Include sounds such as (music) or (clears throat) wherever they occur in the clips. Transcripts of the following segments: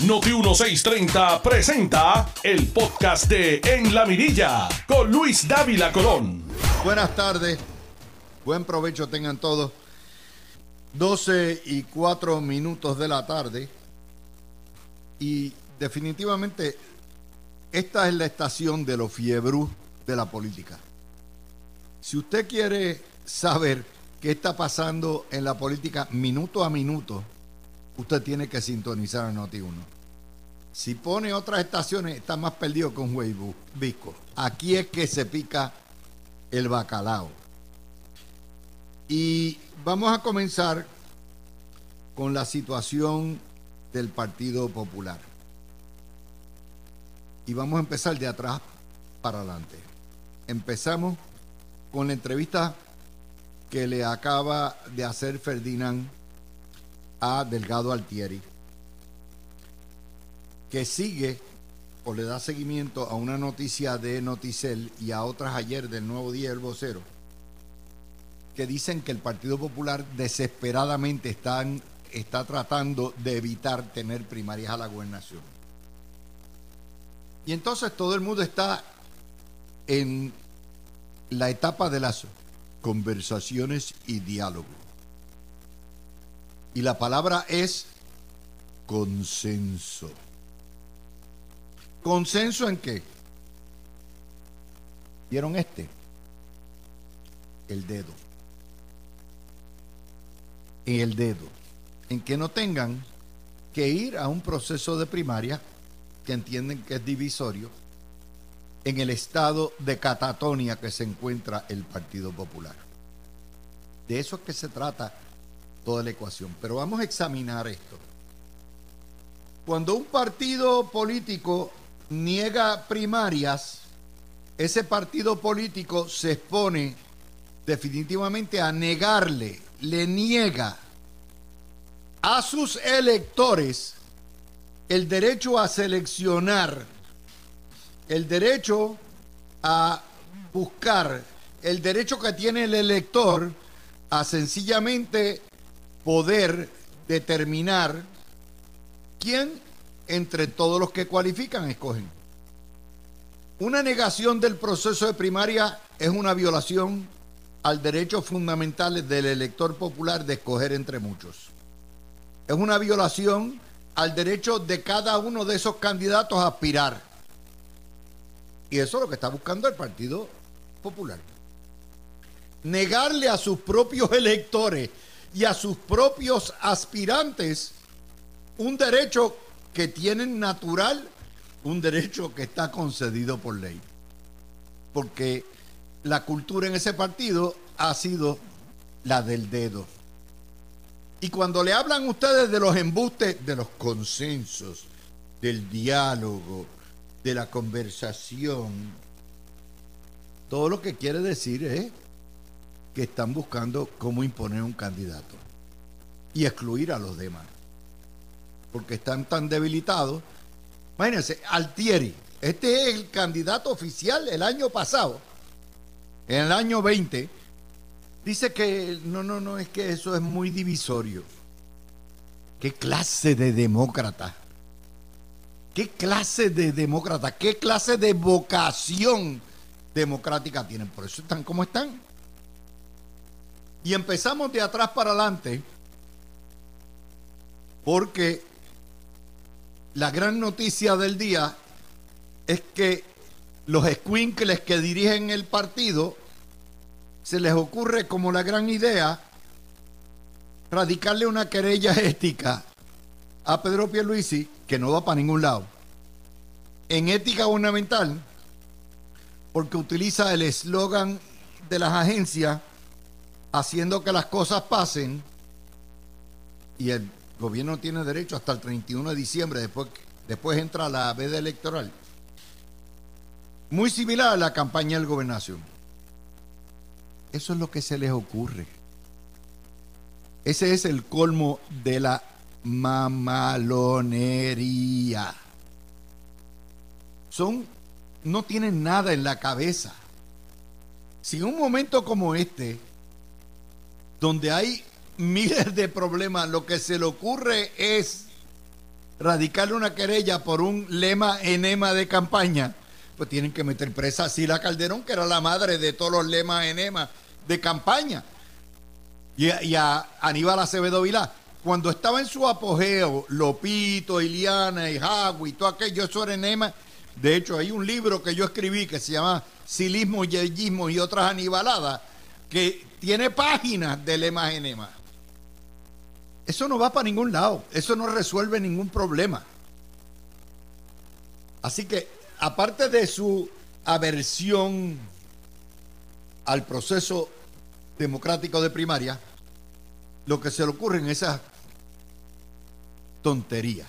Noti 1630 presenta el podcast de En la Mirilla con Luis Dávila Colón. Buenas tardes, buen provecho tengan todos. 12 y 4 minutos de la tarde y definitivamente esta es la estación de los fiebrus de la política. Si usted quiere saber qué está pasando en la política minuto a minuto, usted tiene que sintonizar a Noti 1. Si pone otras estaciones, está más perdido con un. Aquí es que se pica el bacalao. Y vamos a comenzar con la situación del Partido Popular. Y vamos a empezar de atrás para adelante. Empezamos con la entrevista que le acaba de hacer Ferdinand a Delgado Altieri, que sigue o le da seguimiento a una noticia de Noticel y a otras ayer del Nuevo Día El Vocero, que dicen que el Partido Popular desesperadamente están, está tratando de evitar tener primarias a la gobernación. Y entonces todo el mundo está en la etapa de las conversaciones y diálogo. Y la palabra es consenso. ¿Consenso en qué? ¿Vieron este? El dedo. En el dedo. En que no tengan que ir a un proceso de primaria que entienden que es divisorio en el estado de catatonia que se encuentra el Partido Popular. De eso es que se trata toda la ecuación. Pero vamos a examinar esto. Cuando un partido político niega primarias, ese partido político se expone definitivamente a negarle, le niega a sus electores el derecho a seleccionar, el derecho a buscar, el derecho que tiene el elector a sencillamente poder determinar quién entre todos los que cualifican escogen. Una negación del proceso de primaria es una violación al derecho fundamental del elector popular de escoger entre muchos. Es una violación al derecho de cada uno de esos candidatos a aspirar. Y eso es lo que está buscando el Partido Popular. Negarle a sus propios electores y a sus propios aspirantes un derecho que tienen natural, un derecho que está concedido por ley. Porque la cultura en ese partido ha sido la del dedo. Y cuando le hablan ustedes de los embustes, de los consensos, del diálogo, de la conversación, todo lo que quiere decir es que están buscando cómo imponer un candidato y excluir a los demás. Porque están tan debilitados. Imagínense, Altieri, este es el candidato oficial el año pasado, en el año 20, dice que no, no, no, es que eso es muy divisorio. ¿Qué clase de demócrata? ¿Qué clase de demócrata? ¿Qué clase de vocación democrática tienen? Por eso están como están. Y empezamos de atrás para adelante porque la gran noticia del día es que los squinkles que dirigen el partido se les ocurre como la gran idea radicarle una querella (laughs) ética a Pedro Pierluisi que no va para ningún lado. En ética gubernamental, porque utiliza el eslogan de las agencias haciendo que las cosas pasen y el gobierno tiene derecho hasta el 31 de diciembre, después, después entra la veda electoral. Muy similar a la campaña del gobernación. Eso es lo que se les ocurre. Ese es el colmo de la mamalonería. Son, no tienen nada en la cabeza. Si en un momento como este, donde hay miles de problemas, lo que se le ocurre es radicarle una querella por un lema enema de campaña, pues tienen que meter presa a Sila Calderón, que era la madre de todos los lemas enema de campaña. Y a, Aníbal Acevedo Vilá. Cuando estaba en su apogeo, Lopito, Iliana y Jagui, todo aquello, eso era enema. De hecho, hay un libro que yo escribí que se llama Silismo, Yeyismo y otras anibaladas, que tiene páginas de lemas enema. Eso no va para ningún lado, eso no resuelve ningún problema. Así que, aparte de su aversión al proceso democrático de primaria, lo que se le ocurre en esa tontería.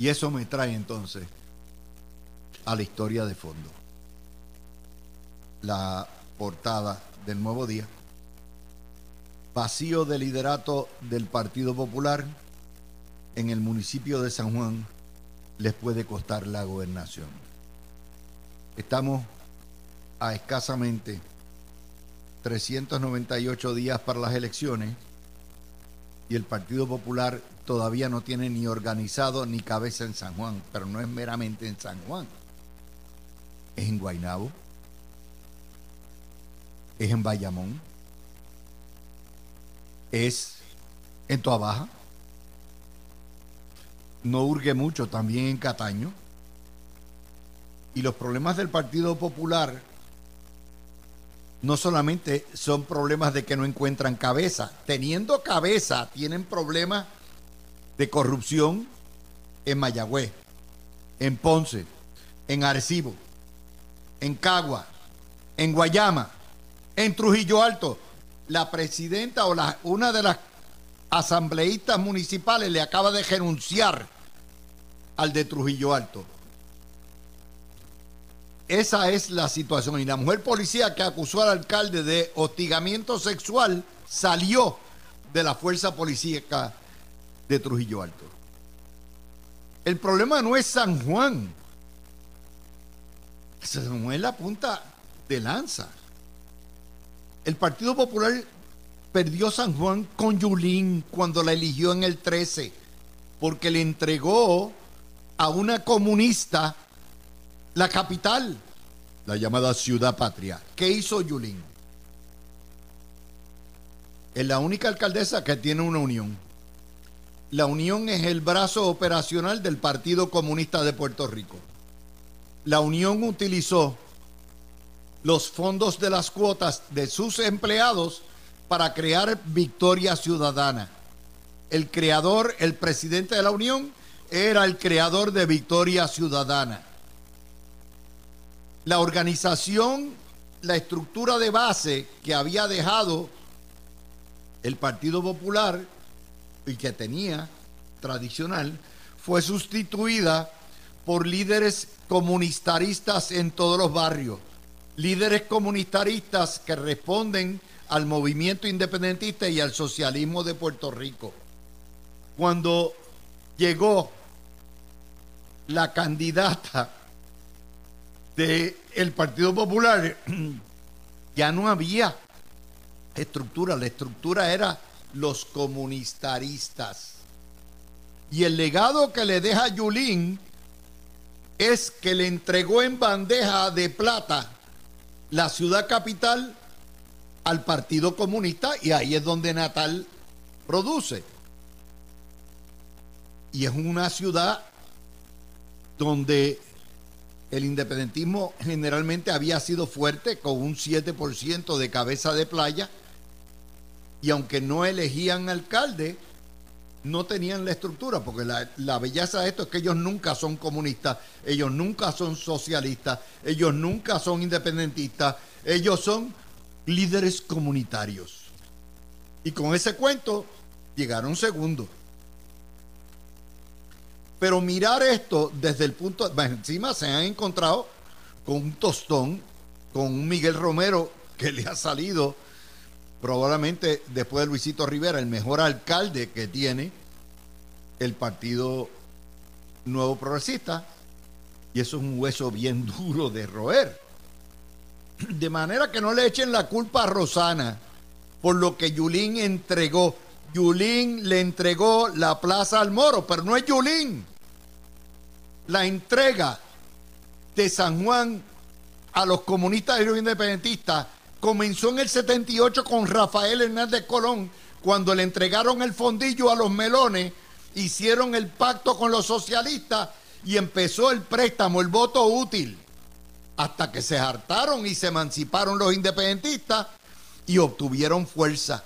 Y eso me trae entonces a la historia de fondo. La portada del nuevo día. Vacío de liderato del Partido Popular en el municipio de San Juan les puede costar la gobernación. Estamos a escasamente 398 días para las elecciones y el Partido Popular todavía no tiene ni organizado ni cabeza en San Juan, pero no es meramente en San Juan. Es en Guaynabo, es en Bayamón, es en Toa Baja, no urge mucho también en Cataño. Y los problemas del Partido Popular no solamente son problemas de que no encuentran cabeza, teniendo cabeza tienen problemas de corrupción en Mayagüez, en Ponce, en Arecibo, en Cagua, en Guayama, en Trujillo Alto. La presidenta o una de las asambleístas municipales le acaba de renunciar al de Trujillo Alto. Esa es la situación. Y la mujer policía que acusó al alcalde de hostigamiento sexual salió de la fuerza policíaca de Trujillo Alto. El problema no es San Juan. San Juan es la punta de lanza. El Partido Popular perdió San Juan con Yulín cuando la eligió en el 13, porque le entregó a una comunista la capital, la llamada ciudad patria. ¿Qué hizo Yulín? Es la única alcaldesa que tiene una unión. La unión es el brazo operacional del Partido Comunista de Puerto Rico. La unión utilizó los fondos de las cuotas de sus empleados para crear Victoria Ciudadana. El creador, el presidente de la unión, era el creador de Victoria Ciudadana la organización, la estructura de base que había dejado el Partido Popular y que tenía tradicional, fue sustituida por líderes comunitaristas en todos los barrios, líderes comunitaristas que responden al movimiento independentista y al socialismo de Puerto Rico. Cuando llegó la candidata del Partido Popular, (clears throat) ya no había estructura, la estructura era los comunistaristas. Y el legado que le deja Yulín es que le entregó en bandeja de plata la ciudad capital al Partido Comunista y ahí es donde Natal produce. Y es una ciudad donde el independentismo generalmente había sido fuerte, con un 7% de cabeza de playa, y aunque no elegían alcalde, no tenían la estructura, porque la, belleza de esto es que ellos nunca son comunistas, ellos nunca son socialistas, ellos nunca son independentistas, ellos son líderes comunitarios. Y con ese cuento llegaron segundos. Pero mirar esto desde el punto, encima se han encontrado con un tostón, con un Miguel Romero que le ha salido probablemente después de Luisito Rivera el mejor alcalde que tiene el Partido Nuevo Progresista. Y eso es un hueso bien (laughs) duro de roer. De manera que no le echen la culpa a Rosana por lo que Yulín entregó Yulín le entregó la plaza al Moro, pero no es Yulín. La entrega de San Juan a los comunistas y los independentistas comenzó en el 78 con Rafael Hernández Colón, cuando le entregaron el fondillo a los melones, hicieron el pacto con los socialistas y empezó el préstamo, el voto útil, hasta que se hartaron y se emanciparon los independentistas y obtuvieron fuerza.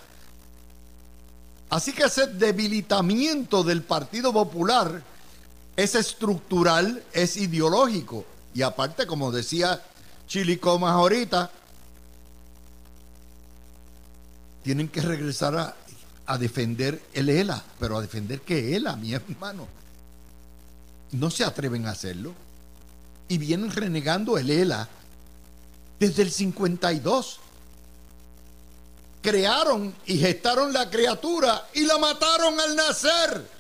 Así que ese debilitamiento del Partido Popular es estructural, es ideológico. Y aparte, como decía Chili Comas ahorita, tienen que regresar a, defender el ELA, pero a defender que ELA, mi hermano. No se atreven a hacerlo. Y vienen renegando el ELA desde el 52. Crearon y gestaron la criatura y la mataron al nacer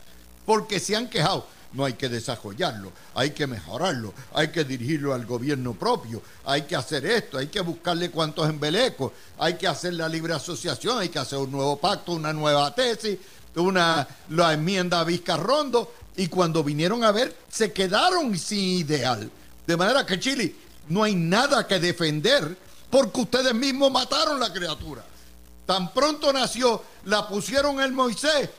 porque se han quejado no hay que desarrollarlo, hay que mejorarlo, hay que dirigirlo al gobierno propio, hay que hacer esto, hay que buscarle cuantos embelecos, hay que hacer la libre asociación, hay que hacer un nuevo pacto, una nueva tesis, una la enmienda a Vizcarrondo, y cuando vinieron a ver, se quedaron sin ideal. De manera que Chile no hay nada que defender porque ustedes mismos mataron la criatura. Tan pronto nació, la pusieron en Moisés,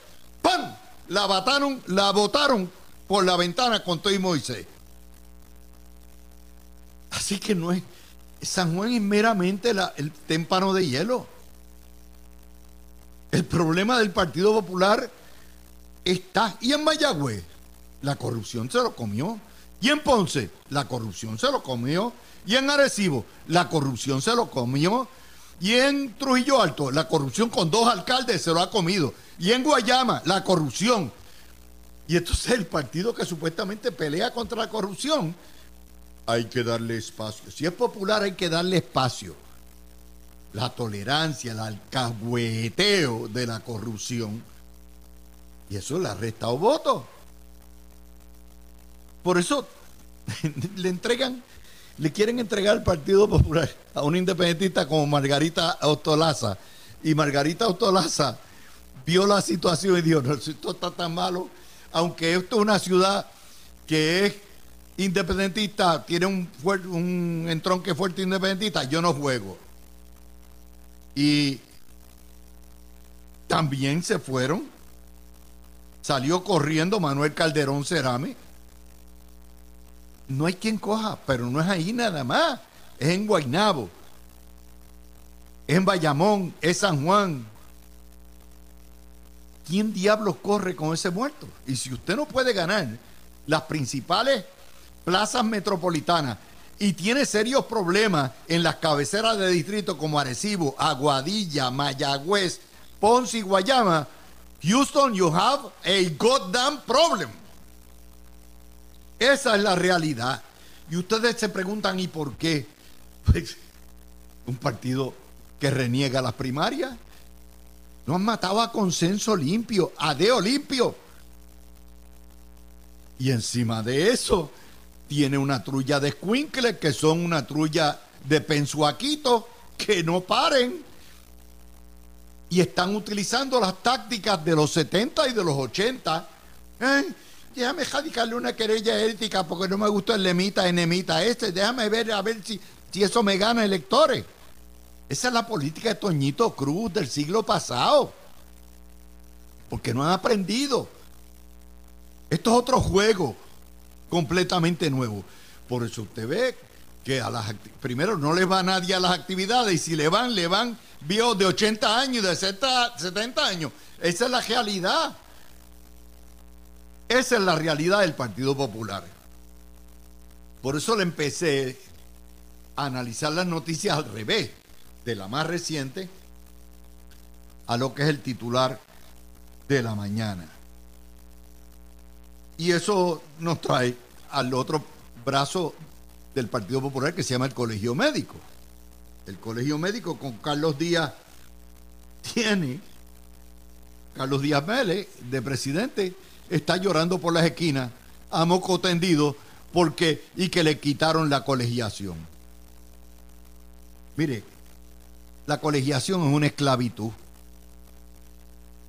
¡pam! La votaron, la votaron por la ventana con todo y Moisés. Así que no es. San Juan es meramente el témpano de hielo. El problema del Partido Popular está. Y en Mayagüez, la corrupción se lo comió. Y en Ponce, la corrupción se lo comió. Y en Arecibo, la corrupción se lo comió. Y en Trujillo Alto, la corrupción con dos alcaldes se lo ha comido. Y en Guayama, la corrupción y entonces el partido que supuestamente pelea contra la corrupción, hay que darle espacio. Si es popular, hay que darle espacio. La tolerancia, el alcahueteo de la corrupción. Y eso le ha restado votos. Por eso (laughs) le entregan, le quieren entregar al Partido Popular a un independentista como Margarita Autolaza. Y Margarita Autolaza vio la situación y dijo, no, esto está tan malo aunque esto es una ciudad que es independentista, tiene un, un entronque fuerte independentista, yo no juego. Y también se fueron. Salió corriendo Manuel Calderón Cerame. No hay quien coja, pero no es ahí nada más. Es en Guaynabo. Es en Bayamón, es San Juan, ¿quién diablos corre con ese muerto? Y si usted no puede ganar las principales plazas metropolitanas y tiene serios problemas en las cabeceras de distrito como Arecibo, Aguadilla, Mayagüez, Ponce y Guayama, Houston, you have a goddamn problem. Esa es la realidad. Y ustedes se preguntan, ¿y por qué? Pues un partido que reniega las primarias, no han matado a consenso limpio, a deo limpio. Y encima de eso, tiene una trulla de escuincles que son una trulla de pensuaquito que no paren. Y están utilizando las tácticas de los 70 y de los 80. ¿Eh? Déjame radicarle una querella ética porque no me gusta el lemita, enemita este. Déjame ver a ver si, si eso me gana electores. Esa es la política de Toñito Cruz del siglo pasado. Porque no han aprendido. Esto es otro juego completamente nuevo. Por eso usted ve que a las primero no le va nadie a las actividades y si le van, le van vio de 80 años, de 70 años. Esa es la realidad. Esa es la realidad del Partido Popular. Por eso le empecé a analizar las noticias al revés de la más reciente a lo que es el titular de la mañana. Y eso nos trae al otro brazo del Partido Popular que se llama el Colegio Médico. El Colegio Médico con Carlos Díaz tiene, Carlos Díaz Vélez, de presidente, está llorando por las esquinas a moco tendido porque y que le quitaron la colegiación. Mire, la colegiación es una esclavitud.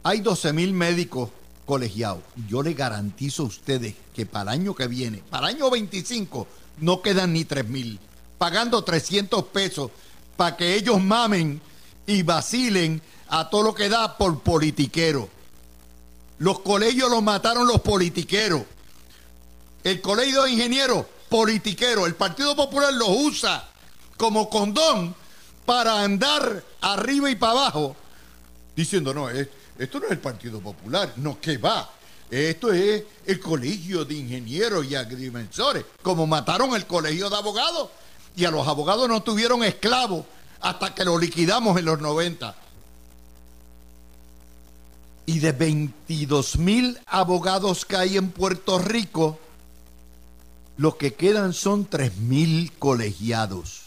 Hay 12 mil médicos colegiados. Yo le garantizo a ustedes que para el año que viene, para el año 25, no quedan ni 3 mil. Pagando 300 pesos para que ellos mamen y vacilen a todo lo que da por politiquero. Los colegios los mataron los politiqueros. El colegio de ingenieros, politiquero. El Partido Popular los usa como condón para andar arriba y para abajo diciendo, no, esto no es el Partido Popular, no, que va. Esto es el colegio de ingenieros y agrimensores, como mataron el colegio de abogados y a los abogados no tuvieron esclavos hasta que lo liquidamos en los 90. Y de 22 mil abogados que hay en Puerto Rico, los que quedan son 3 mil colegiados.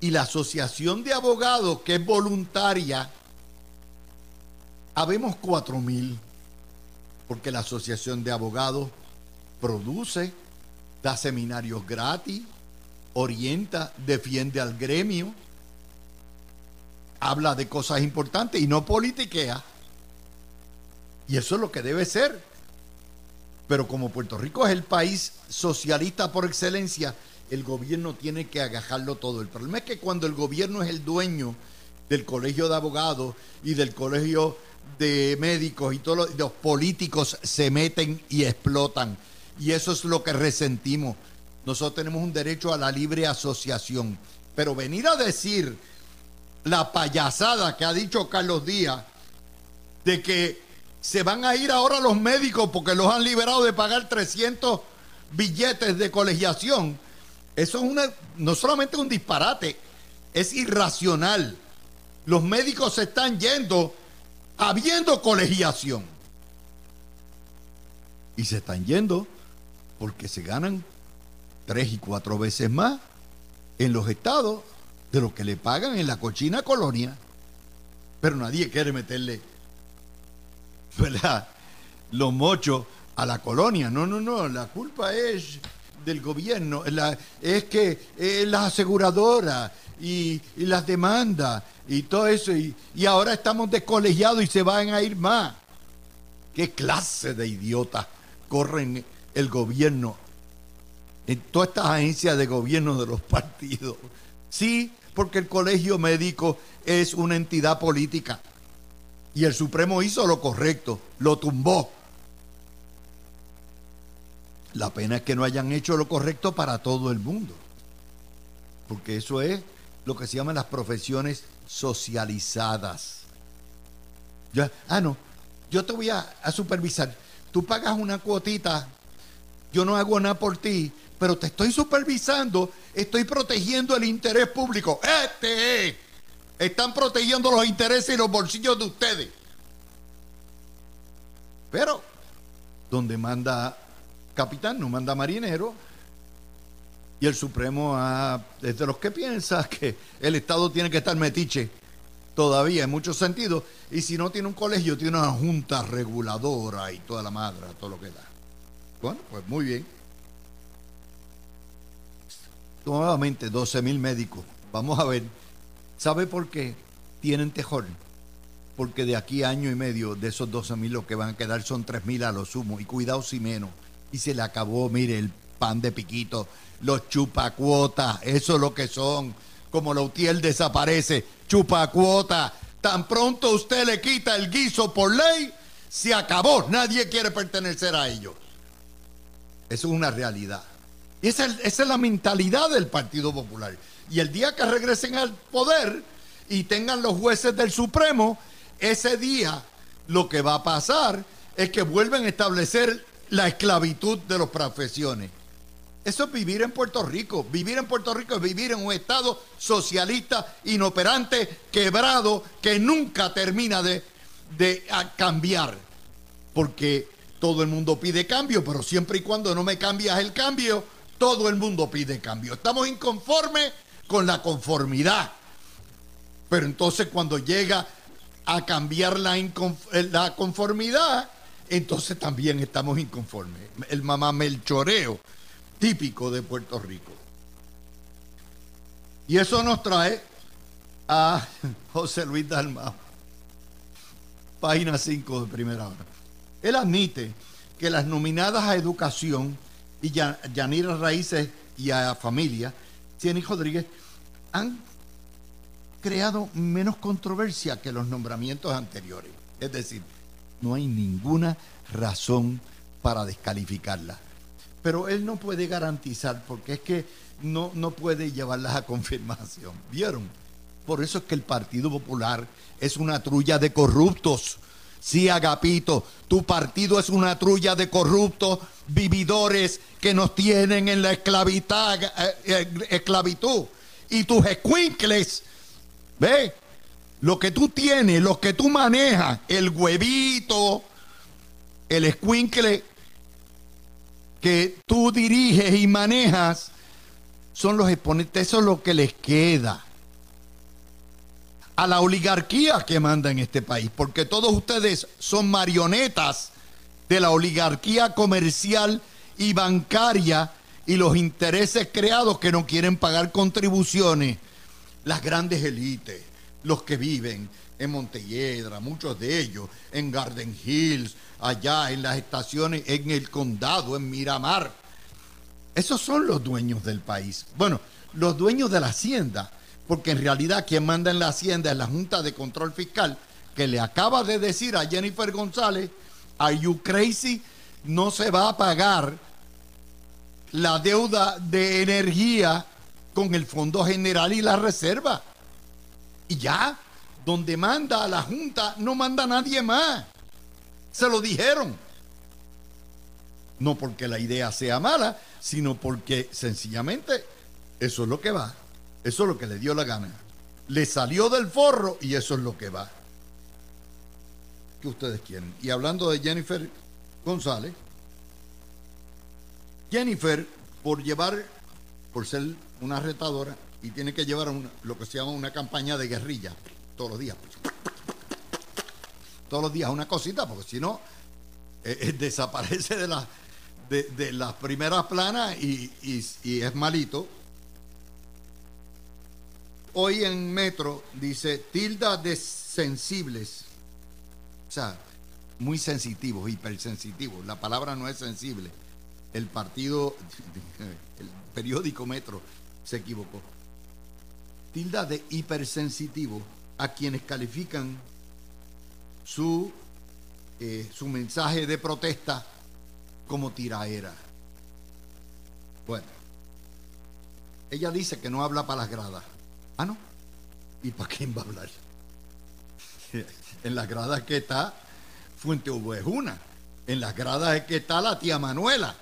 Y la Asociación de Abogados, que es voluntaria, habemos 4 mil, porque la Asociación de Abogados produce, da seminarios gratis, orienta, defiende al gremio, habla de cosas importantes y no politiquea. Y eso es lo que debe ser. Pero como Puerto Rico es el país socialista por excelencia, el gobierno tiene que agajarlo todo. El problema es que cuando el gobierno es el dueño del colegio de abogados y del colegio de médicos y todos los, políticos se meten y explotan. Y eso es lo que resentimos. Nosotros tenemos un derecho a la libre asociación. Pero venir a decir la payasada que ha dicho Carlos Díaz de que se van a ir ahora los médicos porque los han liberado de pagar 300 billetes de colegiación. Eso es una, no solamente un disparate, es irracional. Los médicos se están yendo habiendo colegiación. Y se están yendo porque se ganan tres y cuatro veces más en los estados de lo que le pagan en la cochina colonia. Pero nadie quiere meterle los mochos a la colonia. No, no, no. La culpa es del gobierno. es que es la aseguradora y, las demandas y todo eso. Y, y ahora estamos descolegiados y se van a ir más. ¿Qué clase de idiotas corren el gobierno en todas estas agencias de gobierno de los (laughs) partidos? Sí, porque el colegio médico es una entidad política. Y el Supremo hizo lo correcto, lo tumbó. La pena es que no hayan hecho lo correcto para todo el mundo. Porque eso es lo que se llaman las profesiones socializadas. ah, no, yo te voy a, a supervisar. Tú pagas una cuotita, yo no hago nada por ti, pero te estoy supervisando, estoy protegiendo el interés público. Este es. Están protegiendo los intereses y los bolsillos de ustedes. Pero, donde manda capitán, no manda marinero, y el Supremo es de los que piensa (laughs) que el Estado tiene que estar metiche todavía en muchos sentidos, y si no tiene un colegio, tiene una junta reguladora y toda la madre, todo lo que da. Bueno, pues muy bien. Nuevamente, 12 mil médicos. Vamos a ver. ¿Sabe por qué tienen tejón? Porque de aquí a año y medio, de esos 12 mil, lo que van a quedar son 3 mil a lo sumo. Y cuidado si menos. Y se le acabó, mire, el pan de piquito, los chupacuotas, eso es lo que son. Como la UTIEL desaparece, chupacuota. Tan pronto usted le quita el guiso por ley, se acabó. Nadie quiere pertenecer a ellos. Eso es una realidad. Y esa, esa es la mentalidad del Partido Popular. Y el día que regresen al poder y tengan los jueces del Supremo, ese día lo que va a pasar es que vuelven a establecer la esclavitud de las profesiones. Eso es vivir en Puerto Rico. Vivir en Puerto Rico es vivir en un Estado socialista, inoperante, quebrado, que nunca termina de, de cambiar. Porque todo el mundo pide cambio, pero siempre y cuando no me cambias el cambio, todo el mundo pide cambio. Estamos inconformes con la conformidad. Pero entonces cuando llega a cambiar la, la conformidad, entonces también estamos inconformes. El mamá melchoreo típico de Puerto Rico. Y eso nos trae a José Luis Dalmao. página 5 de primera hora. Él admite que las nominadas a educación y Yanira Raíces y a familia, Cieny Rodríguez, han creado menos controversia que los nombramientos anteriores. Es decir, no hay ninguna razón para descalificarla. Pero él no puede garantizar, porque es que no, no puede llevarlas a (laughs) confirmación. ¿Vieron? Por eso es que el Partido Popular es una trulla de corruptos. Sí, Agapito, tu partido es una trulla de corruptos, vividores que nos tienen en la esclavitud. Eh, eh, esclavitud. Y tus escuincles, ¿ve? Lo que tú tienes, lo que tú manejas, el huevito, el escuincle que tú diriges y manejas, son los exponentes, eso es lo que les queda a la oligarquía que manda en este país, porque todos ustedes son marionetas de la oligarquía comercial y bancaria y los intereses creados que no quieren pagar contribuciones, las grandes élites, los que viven en Montelledra, muchos de ellos, en Garden Hills, allá en las estaciones, en el condado, en Miramar. Esos son los dueños del país. Bueno, los dueños de la hacienda, porque en realidad quien manda en la hacienda es la Junta de Control Fiscal, que le acaba de decir a Jennifer González, ¿Are you crazy? No se va a pagar la deuda de energía con el Fondo General y la Reserva. Y ya, donde manda a la Junta, no manda nadie más. Se lo dijeron. No porque la idea sea mala, sino porque sencillamente eso es lo que va. Eso es lo que le dio la gana. Le salió del forro y eso es lo que va. ¿Qué ustedes quieren? Y hablando de Jennifer González, Jennifer, por llevar, por ser una retadora, y tiene que llevar lo que se llama una campaña de guerrilla todos los días todos los días una cosita, porque si no, eh, eh, desaparece de, la, de, las primeras planas y, es malito. Hoy en Metro dice tilda de sensibles. O sea, muy sensitivos, hipersensitivos. La palabra no es sensible. El partido, (laughs) el periódico Metro se equivocó. Tilda de hipersensitivo a quienes califican su, eh, su mensaje de protesta como tiraera. Bueno, ella dice que no habla para las gradas. Ah, no. ¿Y para quién va a hablar? (laughs) en las gradas que está Fuente Ovejuna. En las gradas que está la tía Manuela.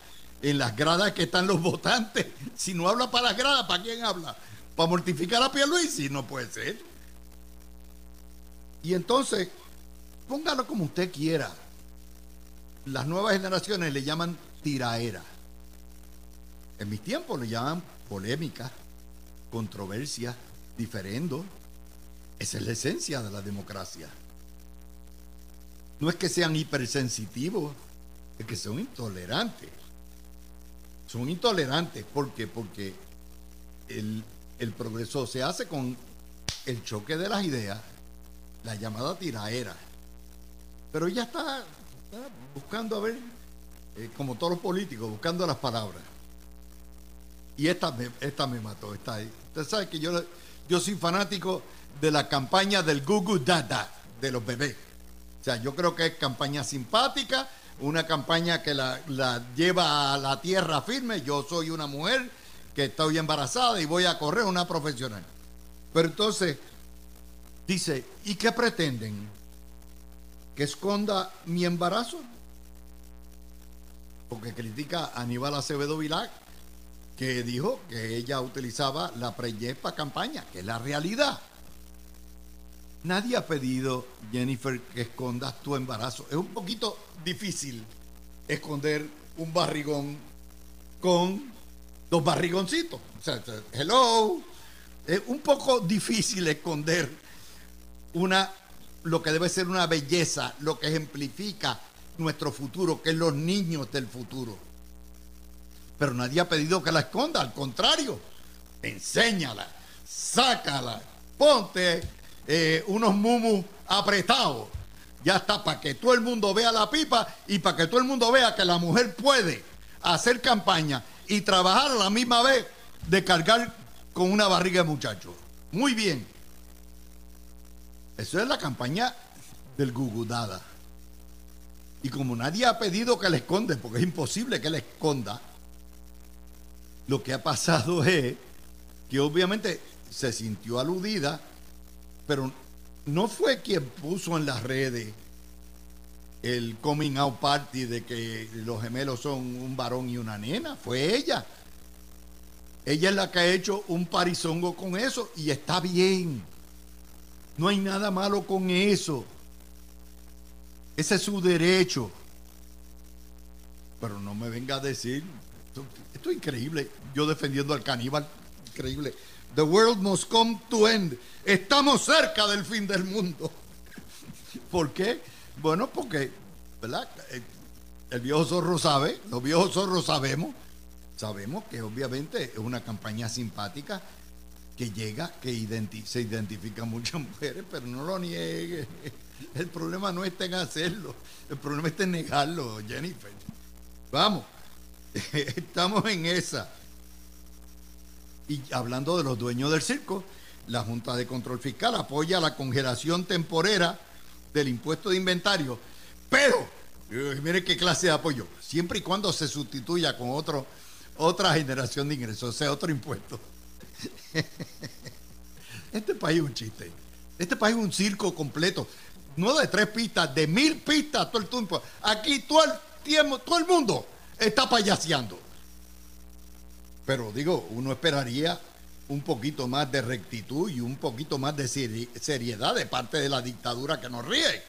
En las gradas que están los votantes. Si no habla para las gradas, ¿para quién habla? ¿Para mortificar a Pierluisi? No puede ser. Y entonces póngalo como usted quiera. Las nuevas generaciones le llaman tiraera. En mis tiempos le llaman polémica, controversia, diferendo. Esa es la esencia de la democracia. No es que sean hipersensitivos, es que son intolerantes. Son intolerantes porque porque el, el progreso se hace con el choque de las ideas, la llamada tiraera. Pero ella está, buscando, a ver, eh, como todos los políticos, buscando las palabras. Y esta me, esta me mató, está ahí. Usted sabe que yo, yo soy fanático de la campaña del Gugu Dada, de los bebés. O sea, yo creo que es campaña simpática, una campaña que la, la lleva a la tierra firme. Yo soy una mujer que estoy embarazada y voy a correr una profesional. Pero entonces dice, ¿y qué pretenden? que esconda mi embarazo. Porque critica a Aníbal Acevedo Vilac, que dijo que ella utilizaba la preñez para campaña, que es la realidad. Nadie ha pedido, Jennifer, que escondas tu embarazo. Es un poquito difícil esconder un barrigón con dos barrigoncitos. Sea, hello. Es un poco difícil esconder una lo que debe ser una belleza, lo que ejemplifica nuestro futuro, que es los niños del futuro. Pero nadie ha pedido que la esconda, al contrario, enséñala, sácala, ponte eh, unos mumus apretados Ya está, para que todo el mundo vea la pipa y para que todo el mundo vea que la mujer puede hacer campaña y trabajar a la misma vez de cargar con una barriga de muchacho. Muy bien. Eso es la campaña del Gugudada. Y como nadie ha pedido que le esconde, porque es imposible que le esconda, lo que ha pasado (laughs) es que obviamente se sintió aludida, pero no fue quien puso en las redes el coming out party de que los gemelos son un varón y una nena, fue ella. Ella es la que ha hecho un parizongo con eso y está bien. No hay nada malo con eso. Ese es su derecho. Pero no me venga a decir, esto, es increíble, yo defendiendo al caníbal, increíble. The world must come to end. Estamos cerca del fin del mundo. (laughs) ¿Por qué? Bueno, porque, ¿verdad? Eh, el viejo zorro sabe, los viejos zorros sabemos, sabemos que obviamente es una campaña simpática que llega, que se identifican muchas (laughs) mujeres, pero no lo niegue. El problema no está en hacerlo, el problema está en negarlo, Jennifer. Vamos, (laughs) estamos en esa. Y hablando de los dueños del circo, la Junta de Control Fiscal apoya la congelación temporera del impuesto de inventario, pero, eh, mire qué clase de apoyo, siempre y cuando se sustituya con otro, otra generación de ingresos, o sea, otro impuesto. (laughs) Este país es un chiste. Este país es un circo completo no de tres pistas, de mil pistas todo el tiempo. Aquí todo el tiempo, todo el mundo está payaseando. Pero digo, uno esperaría un poquito más de rectitud y un poquito más de seriedad de parte de la dictadura que nos ríe.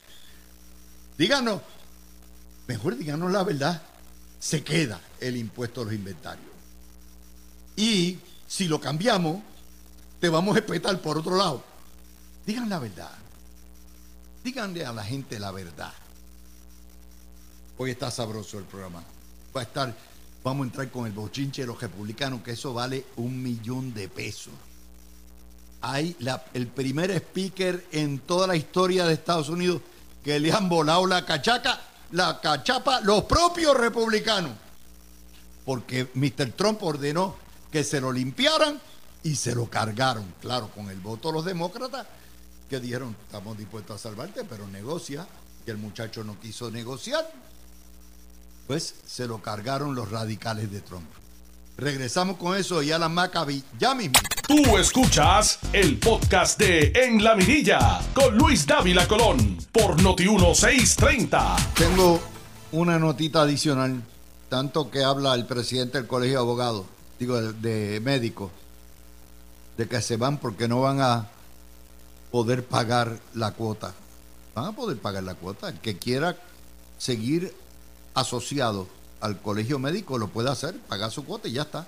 Díganos, mejor díganos la verdad, se queda el impuesto a los inventarios. Y si lo cambiamos, te vamos a espetar por otro lado. Digan la verdad. Díganle a la gente la verdad. Hoy está sabroso el programa. Va a estar, vamos a entrar con el bochinche de los republicanos, que eso vale un millón de pesos. Hay el primer speaker en toda la historia de Estados Unidos que le han volado la cachaca, la cachapa, los propios republicanos. Porque Mr. Trump ordenó que se lo limpiaran y se lo cargaron, claro, con el voto de los demócratas que dijeron, estamos dispuestos a salvarte, pero negocia, y el muchacho no quiso negociar, pues se lo cargaron los radicales de Trump. Regresamos con eso y a la Maccabi ya mismo. Tú escuchas el podcast de En la Mirilla con Luis Dávila Colón por Noti 1630. Tengo una notita adicional, tanto que habla el presidente del Colegio de Abogados, digo, de médicos, de que se van porque no van a poder pagar la cuota. Van a poder pagar la cuota. El que quiera seguir asociado al colegio médico lo puede hacer, pagar su cuota y ya está.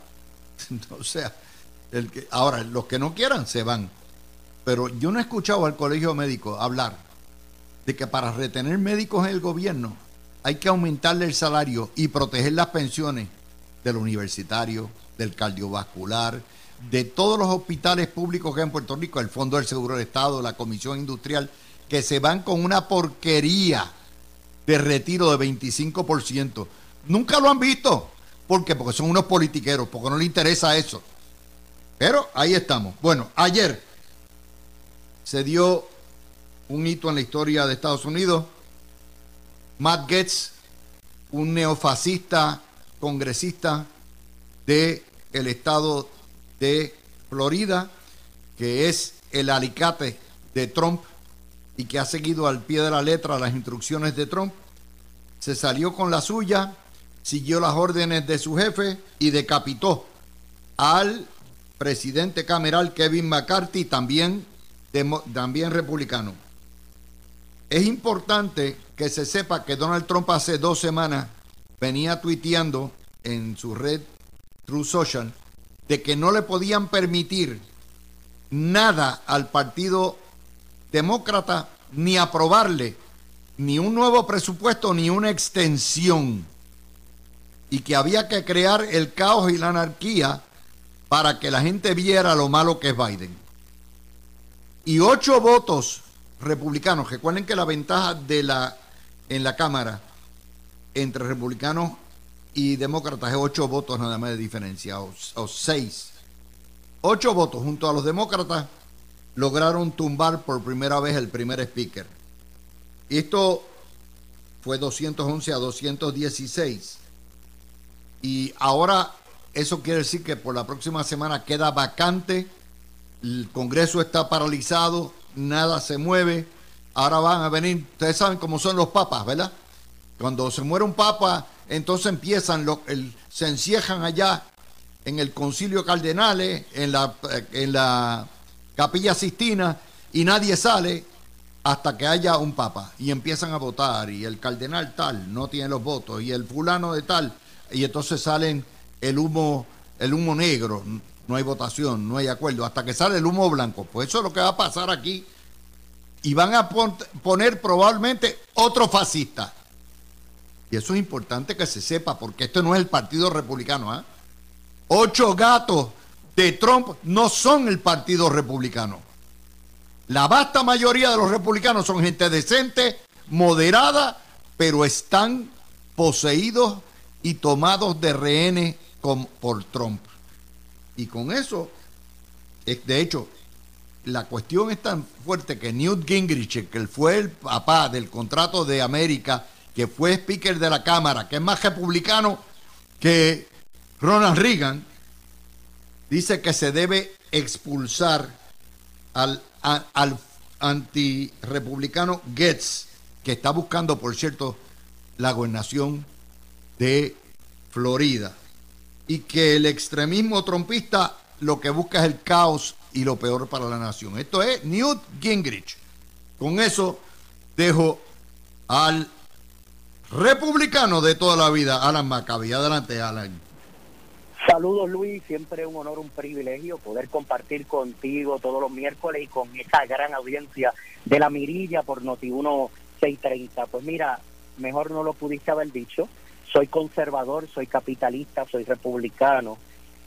(laughs) o sea, el que, ahora, los que no quieran se van. Pero yo no he escuchado al colegio médico hablar de que para retener médicos en el gobierno hay que aumentarle el salario y proteger las pensiones del universitario, del cardiovascular, de todos los hospitales públicos que hay en Puerto Rico, el Fondo del Seguro del Estado, la Comisión Industrial, que se van con una porquería de retiro de 25%. Nunca lo han visto. ¿Por qué? Porque son unos politiqueros, porque no les interesa eso. Pero ahí estamos. Bueno, ayer se dio un hito en la historia de Estados Unidos. Matt Getz, un neofascista congresista del el estado de Florida, que es el alicate de Trump y que ha seguido al pie de la letra las instrucciones de Trump, se salió con la suya, siguió las órdenes de su jefe y decapitó al presidente cameral Kevin McCarthy, también, también republicano. Es importante que se sepa que Donald Trump hace dos semanas venía tuiteando en su red True Social de que no le podían permitir nada al Partido Demócrata ni aprobarle ni un nuevo presupuesto ni una extensión y que había que crear el caos y la anarquía para que la gente viera lo malo que es Biden. Y ocho votos republicanos, recuerden que la ventaja de la en la Cámara entre republicanos y demócratas es ocho votos nada más de diferencia, o, o seis. Ocho votos junto a los demócratas lograron tumbar por primera vez el primer speaker. Esto fue 211 a 216. Y ahora eso quiere decir que por la próxima semana queda vacante, el Congreso está paralizado, nada se mueve. Ahora van a venir, ustedes saben cómo son los papas, ¿verdad? Cuando se muere un papa, entonces empiezan, el, se encierran allá en el concilio cardenales, en la, en la capilla Sistina, y nadie sale hasta que haya un papa. Y empiezan a votar, y el cardenal tal no tiene los votos, y el fulano de tal, y entonces salen el humo, el humo negro, no hay votación, no hay acuerdo, hasta que sale el humo blanco. Pues eso es lo que va a pasar aquí. Y van a poner probablemente otro fascista. Y eso es importante que se sepa, porque esto no es el Partido Republicano. ¿eh? Ocho gatos de Trump no son el Partido Republicano. La vasta mayoría de los republicanos son gente decente, moderada, pero están poseídos y tomados de rehenes por Trump. Y con eso, de hecho, la cuestión es tan fuerte que Newt Gingrich, que fue el papá del contrato de América, que fue speaker de la Cámara, que es más republicano que Ronald Reagan, dice que se debe expulsar al, al antirepublicano Getz, que está buscando, por cierto, la gobernación de Florida y que el extremismo trompista lo que busca es el caos y lo peor para la nación. Esto es Newt Gingrich. Con eso dejo al republicano de toda la vida, Alan Maccabi. Adelante, Alan. Saludos Luis, siempre un honor, un privilegio poder compartir contigo todos los miércoles y con esa gran audiencia de la mirilla por Noti1 630. Pues mira, mejor no lo pudiste haber dicho soy conservador, soy capitalista, soy republicano,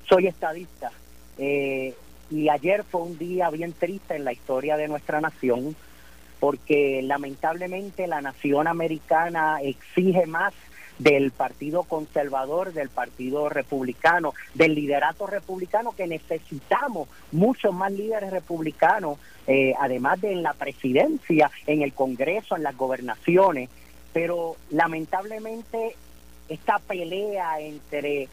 soy estadista. Eh, y ayer fue un día bien triste en la historia de nuestra nación, porque lamentablemente la nación americana exige más del Partido Conservador, del Partido Republicano, del liderato republicano, que necesitamos muchos más líderes republicanos, eh, además de en la presidencia, en el Congreso, en las gobernaciones. Pero lamentablemente esta pelea entre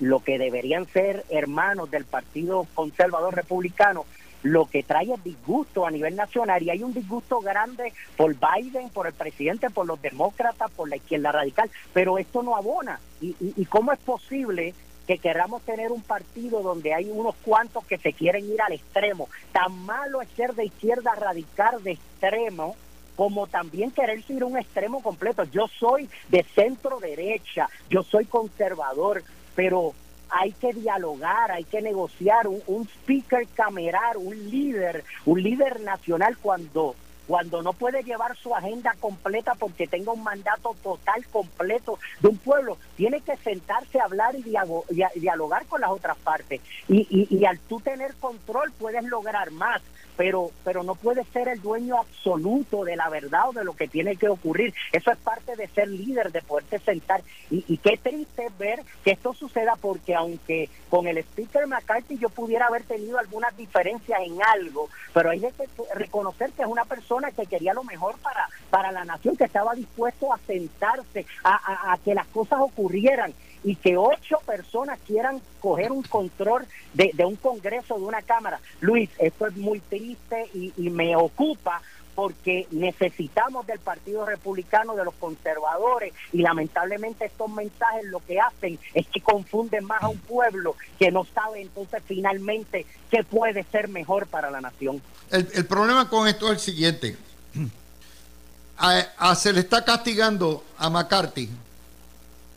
lo que deberían ser hermanos del Partido Conservador Republicano, lo que trae es disgusto a nivel nacional y hay un disgusto grande por Biden, por el presidente, por los demócratas, por la izquierda radical, pero esto no abona. ¿Y, y, cómo es posible que queramos tener un partido donde hay unos cuantos que se quieren ir al extremo? Tan malo es ser de izquierda radical de extremo como también querer ir a un extremo completo. Yo soy de centro derecha, yo soy conservador, pero hay que dialogar, hay que negociar un, speaker cameral, un líder, un líder nacional cuando cuando no puede llevar su agenda completa porque tenga un mandato total completo de un pueblo, tiene que sentarse a hablar y, dialogar con las otras partes. Y, y al tú tener control puedes lograr más pero, pero no puede ser el dueño absoluto de la verdad o de lo que tiene que ocurrir. Eso es parte de ser líder, de poderte sentar. Y, y qué triste ver que esto suceda porque aunque con el speaker McCarthy yo pudiera haber tenido algunas diferencias en algo, pero hay que reconocer que es una persona que quería lo mejor para, para la nación, que estaba dispuesto a sentarse, a, a que las cosas ocurrieran y que ocho personas quieran coger un control de, un Congreso, de una Cámara. Luis, esto es muy triste y, me ocupa porque necesitamos del Partido Republicano, de los conservadores, y lamentablemente estos mensajes lo que hacen es que confunden más a un pueblo que no sabe entonces finalmente qué puede ser mejor para la nación. El, problema con esto es el siguiente. se le está castigando a McCarthy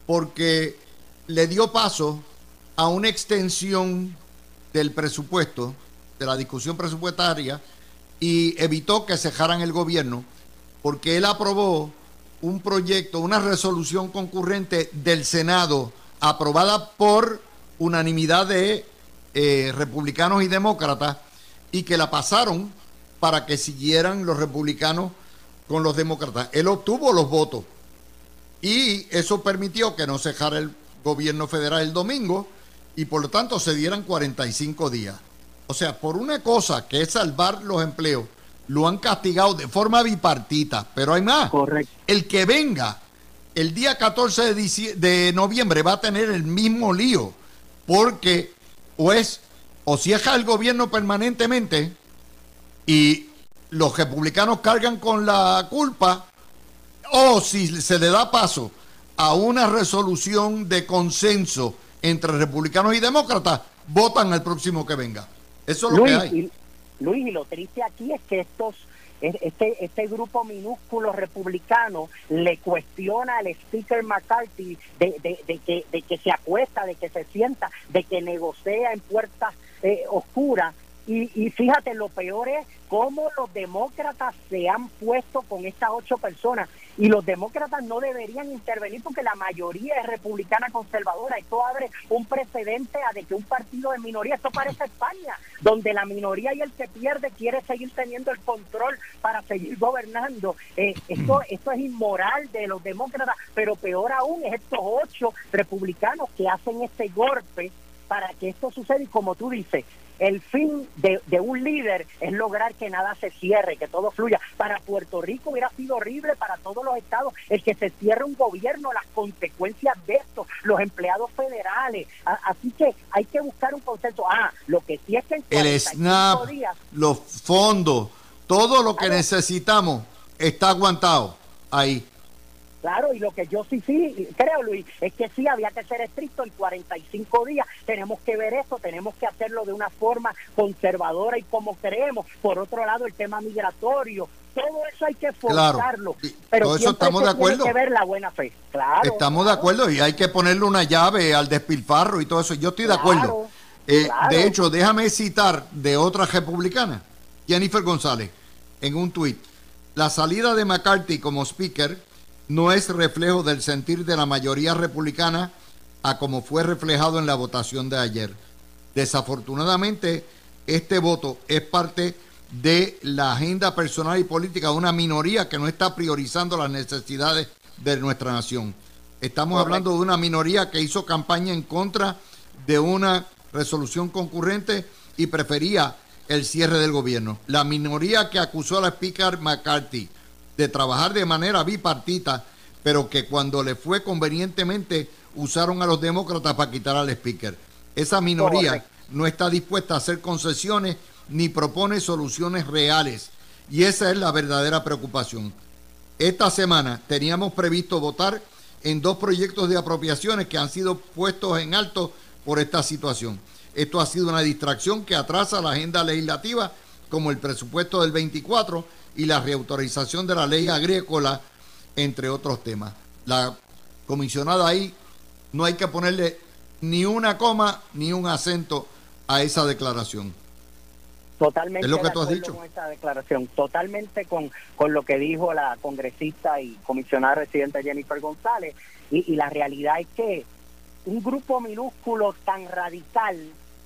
porque le dio paso a una extensión del presupuesto, de la discusión presupuestaria, y evitó que cejaran el gobierno, porque él aprobó un proyecto, una resolución concurrente del Senado, aprobada por unanimidad de eh, republicanos y demócratas, y que la pasaron para que siguieran los republicanos con los demócratas. Él obtuvo los votos y eso permitió que no se dejara el gobierno federal el domingo y por lo tanto se dieran 45 días. O sea, por una cosa que es salvar los empleos, lo han castigado de forma bipartita, pero hay más. Correcto. El que venga el día 14 de, de noviembre va a tener el mismo lío, porque o es o cierra el gobierno permanentemente y los republicanos cargan con la culpa, o si se le da paso a una resolución de consenso entre republicanos y demócratas, votan al próximo que venga. Eso es lo que hay. Luis, y lo triste aquí es que estos este, este grupo minúsculo republicano le cuestiona al speaker McCarthy de, de, que, de que se acuesta, de que se sienta, de que negocia en puertas eh, oscuras y, fíjate, lo peor es cómo los demócratas se han puesto con estas ocho personas. Y los demócratas no deberían intervenir porque la mayoría es republicana conservadora. Esto abre un precedente a de que un partido de minoría, esto parece España, donde la minoría y el que pierde quiere seguir teniendo el control para seguir gobernando. Eh, esto, esto es inmoral de los demócratas, pero peor aún es estos ocho republicanos que hacen este golpe para que esto suceda. Y como tú dices, el fin de, un líder es lograr que nada se cierre, que todo fluya. Para Puerto Rico hubiera sido horrible, para todos los estados, el que se cierre un gobierno, las consecuencias de esto, los empleados federales. así que hay que buscar un consenso. Ah, lo que sí es que en el SNAP, los fondos, todo lo que necesitamos está aguantado ahí. Claro, y lo que yo sí, sí, creo, Luis, es que sí había que ser estricto en 45 días. Tenemos que ver eso, tenemos que hacerlo de una forma conservadora y como creemos. Por otro lado, el tema migratorio, todo eso hay que forzarlo. pero todo eso estamos de acuerdo. Tiene que ver la buena fe. Claro. Estamos de acuerdo y hay que ponerle una llave al despilfarro y todo eso. Yo estoy de acuerdo. Eh, de hecho, déjame citar de otra republicana, Jennifer González, en un tuit. La salida de McCarthy como speaker no es reflejo del sentir de la mayoría republicana a como fue reflejado en la votación de ayer. Desafortunadamente, este voto es parte de la agenda personal y política de una minoría que no está priorizando las necesidades de nuestra nación. Estamos hablando de una minoría que hizo campaña en contra de una resolución concurrente y prefería el cierre del gobierno. La minoría que acusó a la Speaker McCarthy de trabajar de manera bipartita, pero que cuando le fue convenientemente usaron a los demócratas para quitar al speaker. Esa minoría no está dispuesta a hacer concesiones ni propone soluciones reales. Y esa es la verdadera preocupación. Esta semana teníamos previsto votar en dos proyectos de apropiaciones que han sido puestos en alto por esta situación. Esto ha sido una distracción que atrasa la agenda legislativa como el presupuesto del 24 y la reautorización de la ley agrícola, entre otros temas. La comisionada ahí no hay que ponerle ni una coma ni un acento a esa declaración. Totalmente es lo que tú has dicho. con esa declaración, totalmente con, con lo que dijo la congresista y comisionada residente Jennifer González. Y, y la realidad es que un grupo minúsculo tan radical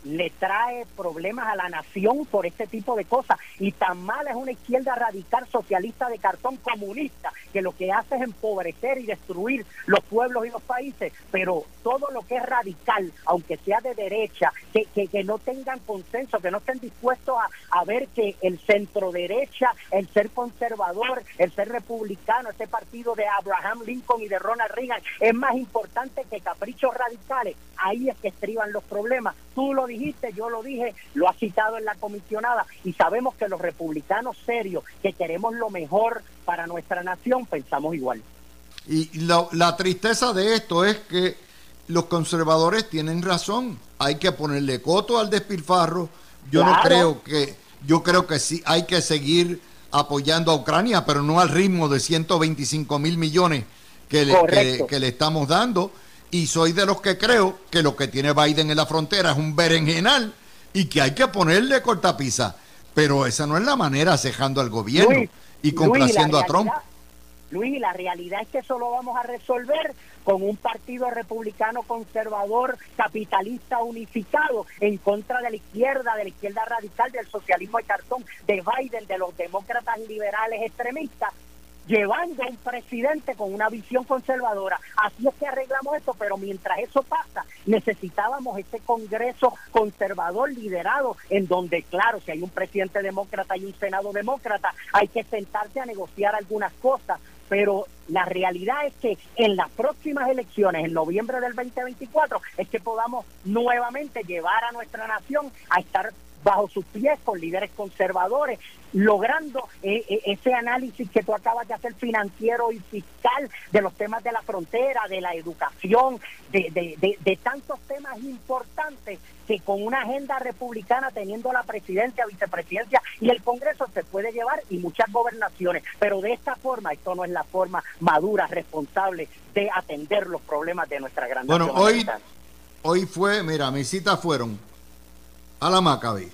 le trae problemas a la nación por este tipo de cosas. Y tan mala es una izquierda radical socialista de cartón comunista que lo que hace es empobrecer y destruir los pueblos y los países. Pero todo lo que es radical, aunque sea de derecha, que, que, no tengan consenso, que no estén dispuestos a, a ver que el centro derecha, el ser conservador, el ser republicano, ese partido de Abraham Lincoln y de Ronald Reagan es más importante que caprichos radicales. Ahí es que estriban los problemas. Tú lo dijiste, yo lo dije, lo ha citado en la comisionada y sabemos que los republicanos serios que queremos lo mejor para nuestra nación pensamos igual. Y la tristeza de esto es que los conservadores tienen razón. Hay que ponerle coto al despilfarro. Yo no creo que, yo creo que sí hay que seguir apoyando a Ucrania, pero no al ritmo de 125 mil millones que le, que le estamos dando y soy de los que creo que lo que tiene Biden en la frontera es un berenjenal y que hay que ponerle cortapisa. Pero esa no es la manera cejando al gobierno y complaciendo a Trump. Luis, la realidad es que eso lo vamos a resolver con un partido republicano conservador, capitalista unificado, en contra de la izquierda, de la izquierda radical, del socialismo de cartón, de Biden, de los demócratas liberales extremistas, llevando a un presidente con una visión conservadora. Así es que arreglamos esto, pero mientras eso pasa, necesitábamos ese Congreso conservador liderado, en donde, claro, si hay un presidente demócrata y un Senado demócrata, hay que sentarse a negociar algunas cosas, pero la realidad es que en las próximas elecciones, en noviembre del 2024, es que podamos nuevamente llevar a nuestra nación a estar bajo sus pies con líderes conservadores, logrando eh, eh, ese análisis que tú acabas de hacer financiero y fiscal de los temas de la frontera, de la educación, de, de, tantos temas importantes que con una agenda republicana teniendo la presidencia, vicepresidencia y el Congreso se puede llevar y muchas gobernaciones, pero de esta forma, esto no es la forma madura, responsable de atender los problemas de nuestra gran Bueno, hoy, hoy fue, mira, mis citas fueron a la Maccabi,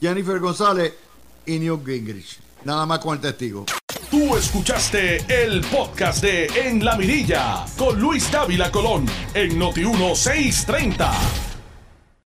Jennifer González y Newt Gingrich. Nada más con el testigo. Tú escuchaste el podcast de En la Mirilla con Luis Dávila Colón en Noti 1630.